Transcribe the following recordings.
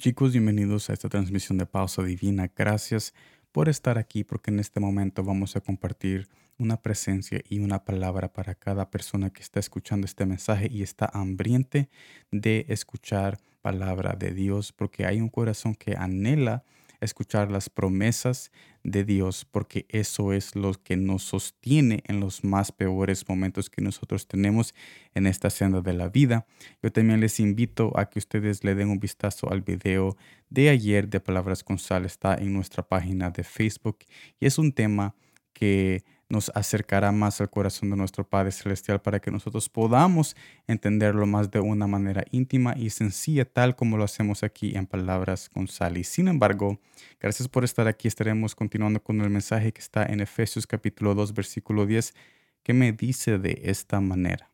Chicos, bienvenidos a esta transmisión de Pausa Divina. Gracias por estar aquí porque en este momento vamos a compartir una presencia y una palabra para cada persona que está escuchando este mensaje y está hambriente de escuchar palabra de Dios porque hay un corazón que anhela escuchar las promesas de Dios, porque eso es lo que nos sostiene en los más peores momentos que nosotros tenemos en esta senda de la vida. Yo también les invito a que ustedes le den un vistazo al video de ayer de Palabras con. Está en nuestra página de Facebook y es un tema que nos acercará más al corazón de nuestro Padre Celestial para que nosotros podamos entenderlo más de una manera íntima y sencilla, tal como lo hacemos aquí en Palabras con Sally. Sin embargo, gracias por estar aquí. Estaremos continuando con el mensaje que está en Efesios capítulo 2, versículo 10, que me dice de esta manera.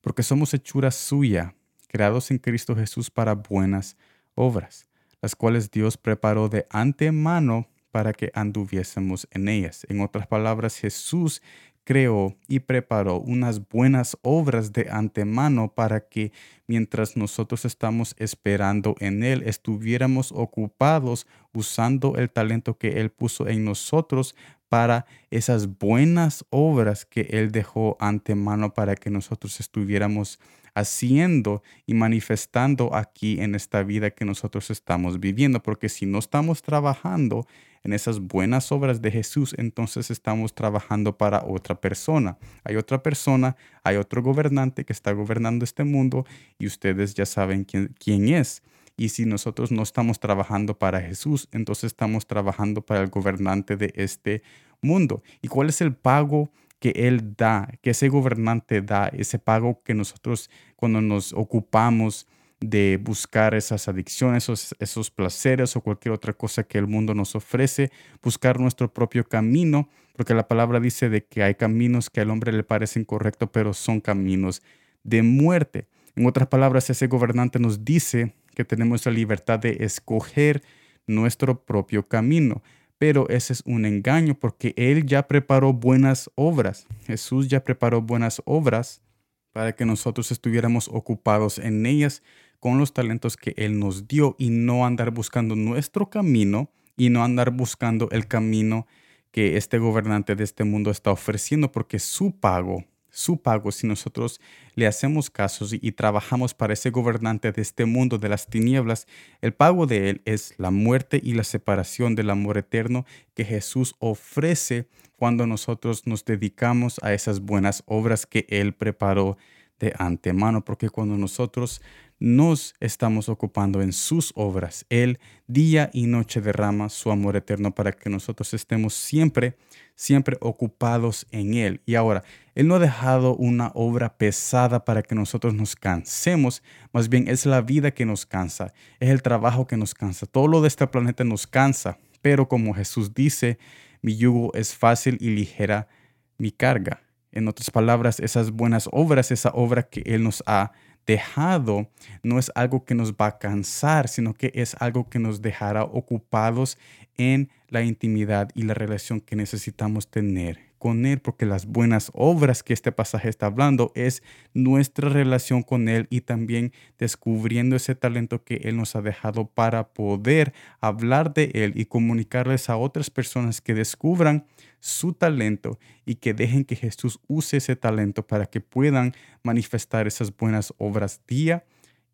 Porque somos hechura suya, creados en Cristo Jesús para buenas obras, las cuales Dios preparó de antemano para que anduviésemos en ellas. En otras palabras, Jesús creó y preparó unas buenas obras de antemano para que mientras nosotros estamos esperando en Él, estuviéramos ocupados usando el talento que Él puso en nosotros para esas buenas obras que Él dejó antemano para que nosotros estuviéramos haciendo y manifestando aquí en esta vida que nosotros estamos viviendo. Porque si no estamos trabajando en esas buenas obras de Jesús, entonces estamos trabajando para otra persona. Hay otra persona, hay otro gobernante que está gobernando este mundo y ustedes ya saben quién, quién es. Y si nosotros no estamos trabajando para Jesús, entonces estamos trabajando para el gobernante de este mundo. ¿Y cuál es el pago que Él da, que ese gobernante da, ese pago que nosotros cuando nos ocupamos de buscar esas adicciones, esos, esos placeres o cualquier otra cosa que el mundo nos ofrece, buscar nuestro propio camino, porque la palabra dice de que hay caminos que al hombre le parecen correctos, pero son caminos de muerte. En otras palabras, ese gobernante nos dice que tenemos la libertad de escoger nuestro propio camino pero ese es un engaño porque Él ya preparó buenas obras. Jesús ya preparó buenas obras para que nosotros estuviéramos ocupados en ellas con los talentos que Él nos dio y no andar buscando nuestro camino y no andar buscando el camino que este gobernante de este mundo está ofreciendo porque su pago su pago si nosotros le hacemos casos y, trabajamos para ese gobernante de este mundo de las tinieblas, el pago de él es la muerte y la separación del amor eterno que Jesús ofrece cuando nosotros nos dedicamos a esas buenas obras que él preparó de antemano, porque cuando nosotros nos estamos ocupando en sus obras, Él día y noche derrama su amor eterno para que nosotros estemos siempre, siempre ocupados en Él. Y ahora, Él no ha dejado una obra pesada para que nosotros nos cansemos, más bien es la vida que nos cansa, es el trabajo que nos cansa, todo lo de este planeta nos cansa, pero como Jesús dice, mi yugo es fácil y ligera mi carga. En otras palabras, esas buenas obras, esa obra que Él nos ha dejado, no es algo que nos va a cansar, sino que es algo que nos dejará ocupados en la intimidad y la relación que necesitamos tener con Él, porque las buenas obras que este pasaje está hablando es nuestra relación con Él y también descubriendo ese talento que Él nos ha dejado para poder hablar de Él y comunicarles a otras personas que descubran su talento y que dejen que Jesús use ese talento para que puedan manifestar esas buenas obras día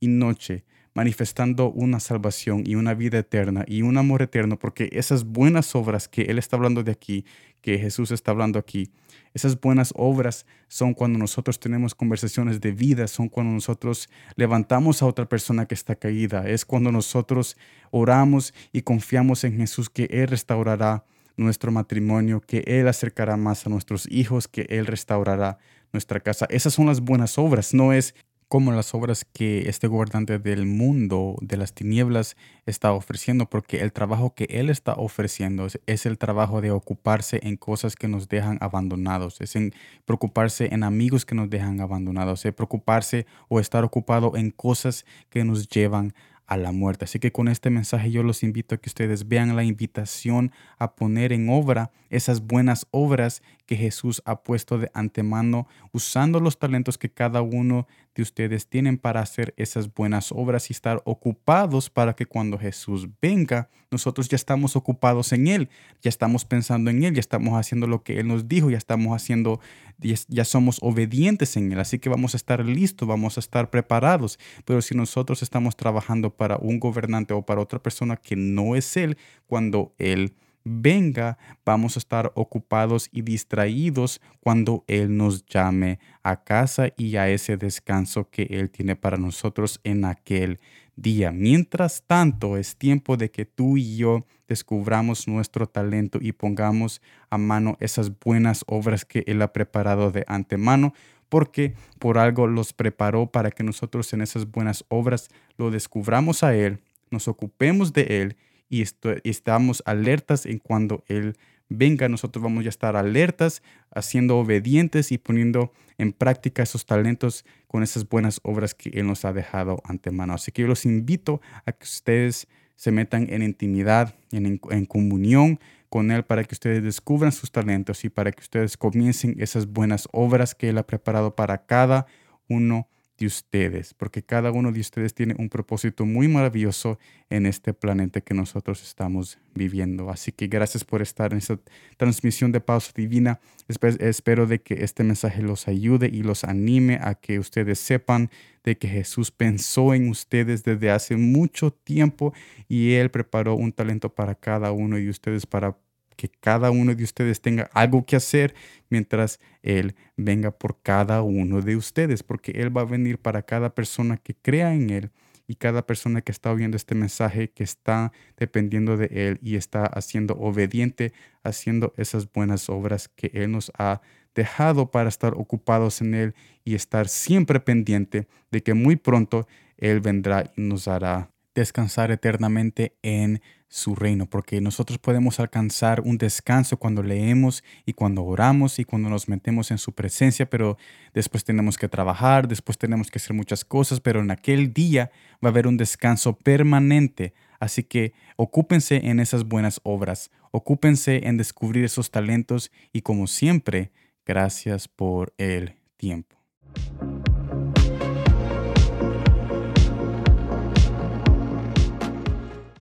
y noche manifestando una salvación y una vida eterna y un amor eterno, porque esas buenas obras que Él está hablando de aquí, que Jesús está hablando aquí, esas buenas obras son cuando nosotros tenemos conversaciones de vida, son cuando nosotros levantamos a otra persona que está caída, es cuando nosotros oramos y confiamos en Jesús que Él restaurará nuestro matrimonio, que Él acercará más a nuestros hijos, que Él restaurará nuestra casa. Esas son las buenas obras, no es como las obras que este gobernante del mundo, de las tinieblas, está ofreciendo, porque el trabajo que él está ofreciendo es, el trabajo de ocuparse en cosas que nos dejan abandonados, es en preocuparse en amigos que nos dejan abandonados, es preocuparse o estar ocupado en cosas que nos llevan a la muerte. Así que con este mensaje yo los invito a que ustedes vean la invitación a poner en obra esas buenas obras que Jesús ha puesto de antemano, usando los talentos que cada uno de ustedes tienen para hacer esas buenas obras y estar ocupados para que cuando Jesús venga, nosotros ya estamos ocupados en Él, ya estamos pensando en Él, ya estamos haciendo lo que Él nos dijo, ya estamos haciendo, ya somos obedientes en Él, así que vamos a estar listos, vamos a estar preparados, pero si nosotros estamos trabajando para un gobernante o para otra persona que no es Él, cuando Él venga, vamos a estar ocupados y distraídos cuando Él nos llame a casa y a ese descanso que Él tiene para nosotros en aquel día. Mientras tanto, es tiempo de que tú y yo descubramos nuestro talento y pongamos a mano esas buenas obras que Él ha preparado de antemano porque por algo los preparó para que nosotros en esas buenas obras lo descubramos a Él, nos ocupemos de Él y, estamos alertas en cuando Él venga, nosotros vamos a estar alertas, haciendo obedientes y poniendo en práctica esos talentos con esas buenas obras que Él nos ha dejado antemano. Así que yo los invito a que ustedes se metan en intimidad, en, en comunión con Él para que ustedes descubran sus talentos y para que ustedes comiencen esas buenas obras que Él ha preparado para cada uno de ustedes, porque cada uno de ustedes tiene un propósito muy maravilloso en este planeta que nosotros estamos viviendo. Así que gracias por estar en esta transmisión de pausa divina. Espero de que este mensaje los ayude y los anime a que ustedes sepan de que Jesús pensó en ustedes desde hace mucho tiempo y Él preparó un talento para cada uno de ustedes para que cada uno de ustedes tenga algo que hacer mientras Él venga por cada uno de ustedes, porque Él va a venir para cada persona que crea en Él y cada persona que está oyendo este mensaje, que está dependiendo de Él y está haciendo obediente, haciendo esas buenas obras que Él nos ha dejado para estar ocupados en Él y estar siempre pendiente de que muy pronto Él vendrá y nos hará descansar eternamente en su reino, porque nosotros podemos alcanzar un descanso cuando leemos y cuando oramos y cuando nos metemos en su presencia, pero después tenemos que trabajar, después tenemos que hacer muchas cosas, pero en aquel día va a haber un descanso permanente. Así que ocúpense en esas buenas obras, ocúpense en descubrir esos talentos y como siempre, gracias por el tiempo.